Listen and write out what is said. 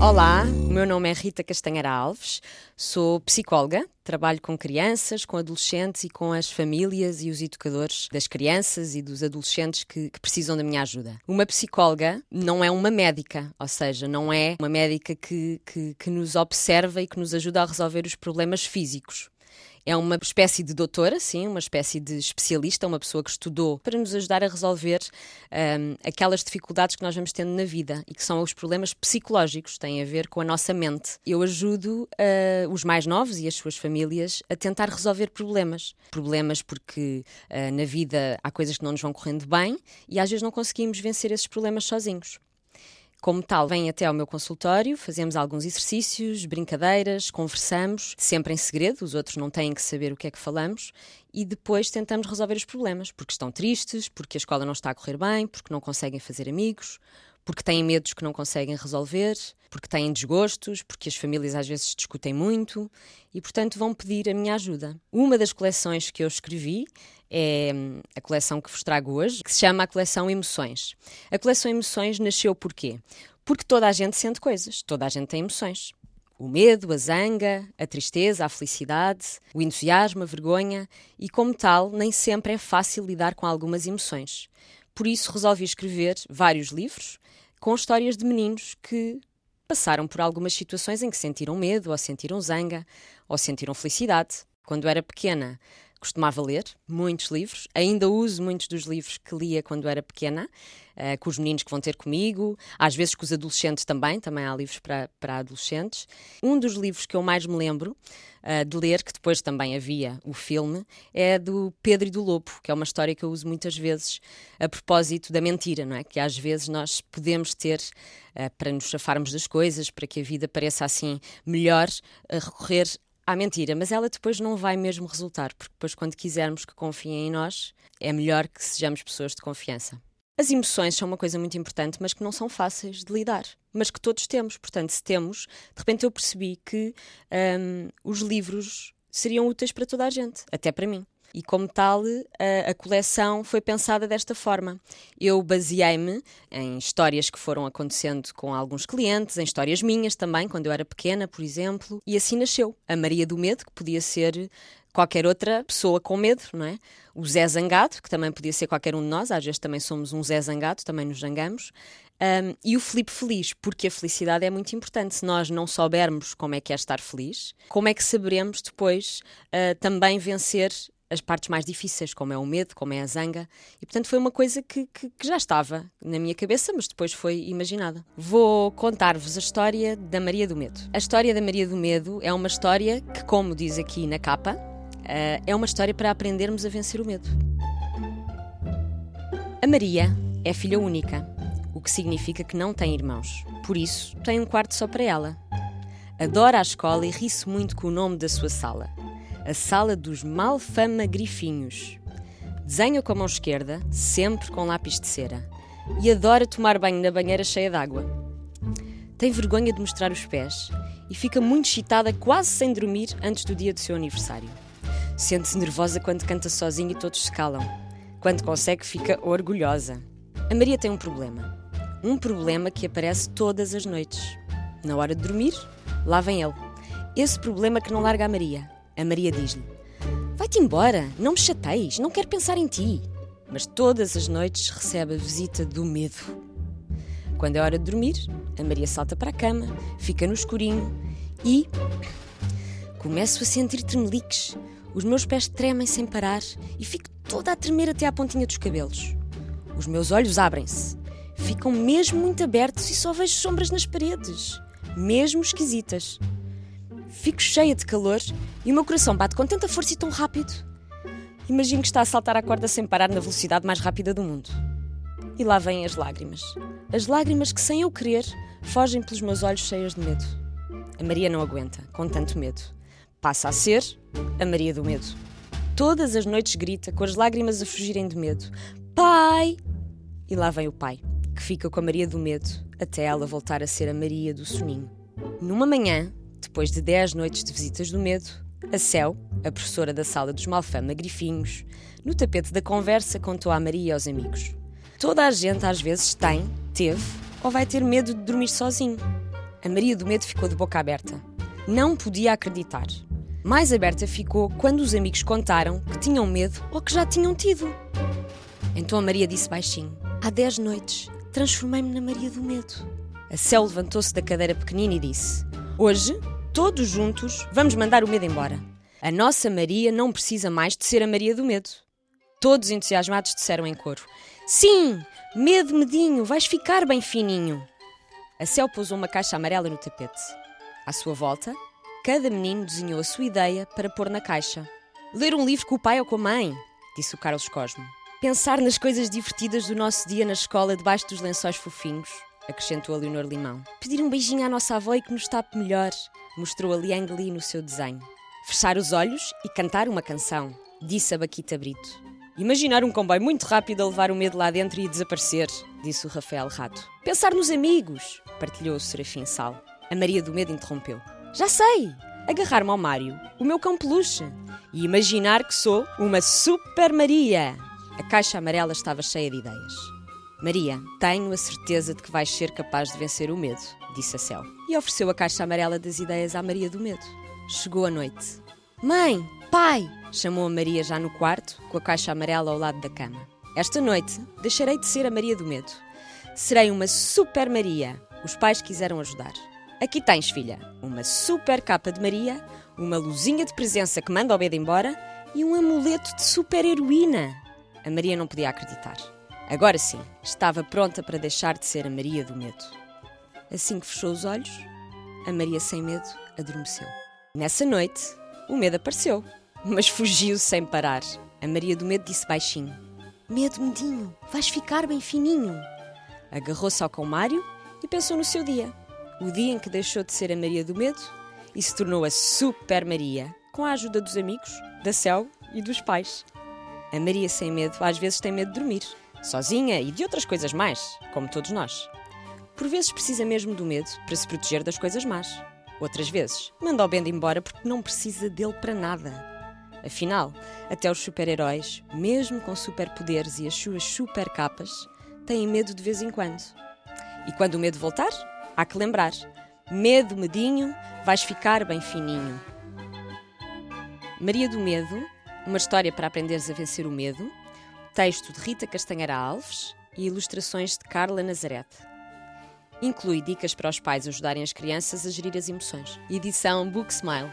Olá, o meu nome é Rita Castanheira Alves, sou psicóloga, trabalho com crianças, com adolescentes e com as famílias e os educadores das crianças e dos adolescentes que, que, precisam da minha ajuda. Uma psicóloga não é uma médica, ou seja, não é uma médica que, que, que nos observa e que nos ajuda a resolver os problemas físicos. É uma espécie de doutora, sim, uma espécie de especialista, uma pessoa que estudou para nos ajudar a resolver um, aquelas dificuldades que nós vamos tendo na vida e que são os problemas psicológicos, têm a ver com a nossa mente. Eu ajudo uh, os mais novos e as suas famílias a tentar resolver problemas. Problemas porque uh, na vida há coisas que não nos vão correndo bem e às vezes não conseguimos vencer esses problemas sozinhos. Como tal, vêm até ao meu consultório, fazemos alguns exercícios, brincadeiras, conversamos, sempre em segredo, os outros não têm que saber o que é que falamos, e depois tentamos resolver os problemas, porque estão tristes, porque a escola não está a correr bem, porque não conseguem fazer amigos, porque têm medos que não conseguem resolver, porque têm desgostos, porque as famílias às vezes discutem muito e, portanto, vão pedir a minha ajuda. Uma das coleções que eu escrevi é a coleção que vos trago hoje, que se chama a coleção Emoções. A coleção Emoções nasceu por quê? Porque toda a gente sente coisas, toda a gente tem emoções. O medo, a zanga, a tristeza, a felicidade, o entusiasmo, a vergonha, e como tal, nem sempre é fácil lidar com algumas emoções. Por isso, resolvi escrever vários livros com histórias de meninos que passaram por algumas situações em que sentiram medo, ou sentiram zanga, ou sentiram felicidade. Quando era pequena, costumava ler muitos livros, ainda uso muitos dos livros que lia quando era pequena, uh, com os meninos que vão ter comigo, às vezes com os adolescentes também, também há livros para, para adolescentes. Um dos livros que eu mais me lembro uh, de ler, que depois também havia o filme, é do Pedro e do Lobo, que é uma história que eu uso muitas vezes a propósito da mentira, não é? Que às vezes nós podemos ter, uh, para nos chafarmos das coisas, para que a vida pareça assim melhor, recorrer à mentira, mas ela depois não vai mesmo resultar, porque depois, quando quisermos que confiem em nós, é melhor que sejamos pessoas de confiança. As emoções são uma coisa muito importante, mas que não são fáceis de lidar, mas que todos temos. Portanto, se temos, de repente eu percebi que um, os livros seriam úteis para toda a gente, até para mim e, como tal, a, a coleção foi pensada desta forma. Eu baseei-me em histórias que foram acontecendo com alguns clientes, em histórias minhas também, quando eu era pequena, por exemplo, e assim nasceu a Maria do Medo, que podia ser qualquer outra pessoa com medo, não é? O Zé Zangado, que também podia ser qualquer um de nós, às vezes também somos um Zé Zangado, também nos zangamos. Um, e o Felipe Feliz, porque a felicidade é muito importante. Se nós não soubermos como é que é estar feliz, como é que saberemos depois uh, também vencer as partes mais difíceis, como é o medo, como é a zanga. E portanto foi uma coisa que, que, que já estava na minha cabeça, mas depois foi imaginada. Vou contar-vos a história da Maria do Medo. A história da Maria do Medo é uma história que, como diz aqui na capa, uh, é uma história para aprendermos a vencer o medo. A Maria é filha única, o que significa que não tem irmãos. Por isso, tem um quarto só para ela. Adora a escola e ri-se muito com o nome da sua sala a sala dos malfama grifinhos. Desenha com a mão esquerda, sempre com lápis de cera, e adora tomar banho na banheira cheia de água. Tem vergonha de mostrar os pés e fica muito excitada, quase sem dormir, antes do dia do seu aniversário. Sente-se nervosa quando canta sozinha e todos se calam. Quando consegue, fica orgulhosa. A Maria tem um problema. Um problema que aparece todas as noites. Na hora de dormir, lá vem ele. Esse problema que não larga a Maria. A Maria diz-lhe: Vai-te embora, não me chateis, não quero pensar em ti. Mas todas as noites recebe a visita do medo. Quando é hora de dormir, a Maria salta para a cama, fica no escurinho e. Começo a sentir tremeliques. Os meus pés tremem sem parar e fico toda a tremer até à pontinha dos cabelos. Os meus olhos abrem-se. Ficam mesmo muito abertos e só vejo sombras nas paredes, mesmo esquisitas. Fico cheia de calor e o meu coração bate com tanta força e tão rápido. Imagino que está a saltar a corda sem parar na velocidade mais rápida do mundo. E lá vêm as lágrimas. As lágrimas que, sem eu querer, fogem pelos meus olhos cheios de medo. A Maria não aguenta, com tanto medo. Passa a ser a Maria do Medo. Todas as noites grita, com as lágrimas a fugirem de medo: Pai! E lá vem o pai, que fica com a Maria do Medo até ela voltar a ser a Maria do Soninho. Numa manhã, depois de dez noites de visitas do medo, a Céu, a professora da sala dos Malfama Grifinhos, no tapete da conversa contou à Maria e aos amigos. Toda a gente às vezes tem, teve ou vai ter medo de dormir sozinho. A Maria do Medo ficou de boca aberta. Não podia acreditar. Mais aberta ficou quando os amigos contaram que tinham medo ou que já tinham tido. Então a Maria disse baixinho: Há dez noites transformei-me na Maria do Medo. A Céu levantou-se da cadeira pequenina e disse: Hoje, todos juntos, vamos mandar o medo embora. A nossa Maria não precisa mais de ser a Maria do Medo. Todos entusiasmados disseram em coro: Sim, medo medinho, vais ficar bem fininho. A Céu pousou uma caixa amarela no tapete. À sua volta, cada menino desenhou a sua ideia para pôr na caixa. Ler um livro com o pai ou com a mãe, disse o Carlos Cosmo. Pensar nas coisas divertidas do nosso dia na escola debaixo dos lençóis fofinhos, acrescentou a Leonor Limão. Pedir um beijinho à nossa avó e que nos tape melhor, mostrou a Liang Li no seu desenho. Fechar os olhos e cantar uma canção, disse a Baquita Brito. Imaginar um comboio muito rápido a levar o medo lá dentro e desaparecer, disse o Rafael Rato. Pensar nos amigos, partilhou o Serafim Sal. A Maria do Medo interrompeu. Já sei! Agarrar-me ao Mário, o meu cão peluche, e imaginar que sou uma Super Maria. A caixa amarela estava cheia de ideias. Maria, tenho a certeza de que vais ser capaz de vencer o medo, disse a Céu. E ofereceu a caixa amarela das ideias à Maria do Medo. Chegou a noite. Mãe, pai! chamou a Maria já no quarto, com a caixa amarela ao lado da cama. Esta noite deixarei de ser a Maria do Medo. Serei uma Super Maria. Os pais quiseram ajudar. Aqui tens, filha, uma super capa de Maria, uma luzinha de presença que manda o medo embora e um amuleto de super heroína. A Maria não podia acreditar. Agora sim, estava pronta para deixar de ser a Maria do medo. Assim que fechou os olhos, a Maria sem medo adormeceu. Nessa noite, o medo apareceu, mas fugiu sem parar. A Maria do medo disse baixinho: Medo, medinho, vais ficar bem fininho. Agarrou-se ao cão Mário e pensou no seu dia. O dia em que deixou de ser a Maria do medo e se tornou a Super Maria, com a ajuda dos amigos, da Céu e dos pais. A Maria sem medo às vezes tem medo de dormir, sozinha e de outras coisas mais, como todos nós. Por vezes precisa mesmo do medo para se proteger das coisas más. Outras vezes manda o Bendo embora porque não precisa dele para nada. Afinal, até os super-heróis, mesmo com superpoderes e as suas super capas, têm medo de vez em quando. E quando o medo voltar, há que lembrar: medo, medinho, vais ficar bem fininho. Maria do Medo, uma história para aprenderes a vencer o medo, texto de Rita Castanheira Alves e ilustrações de Carla Nazarete. Inclui dicas para os pais ajudarem as crianças a gerir as emoções. Edição Book Smile.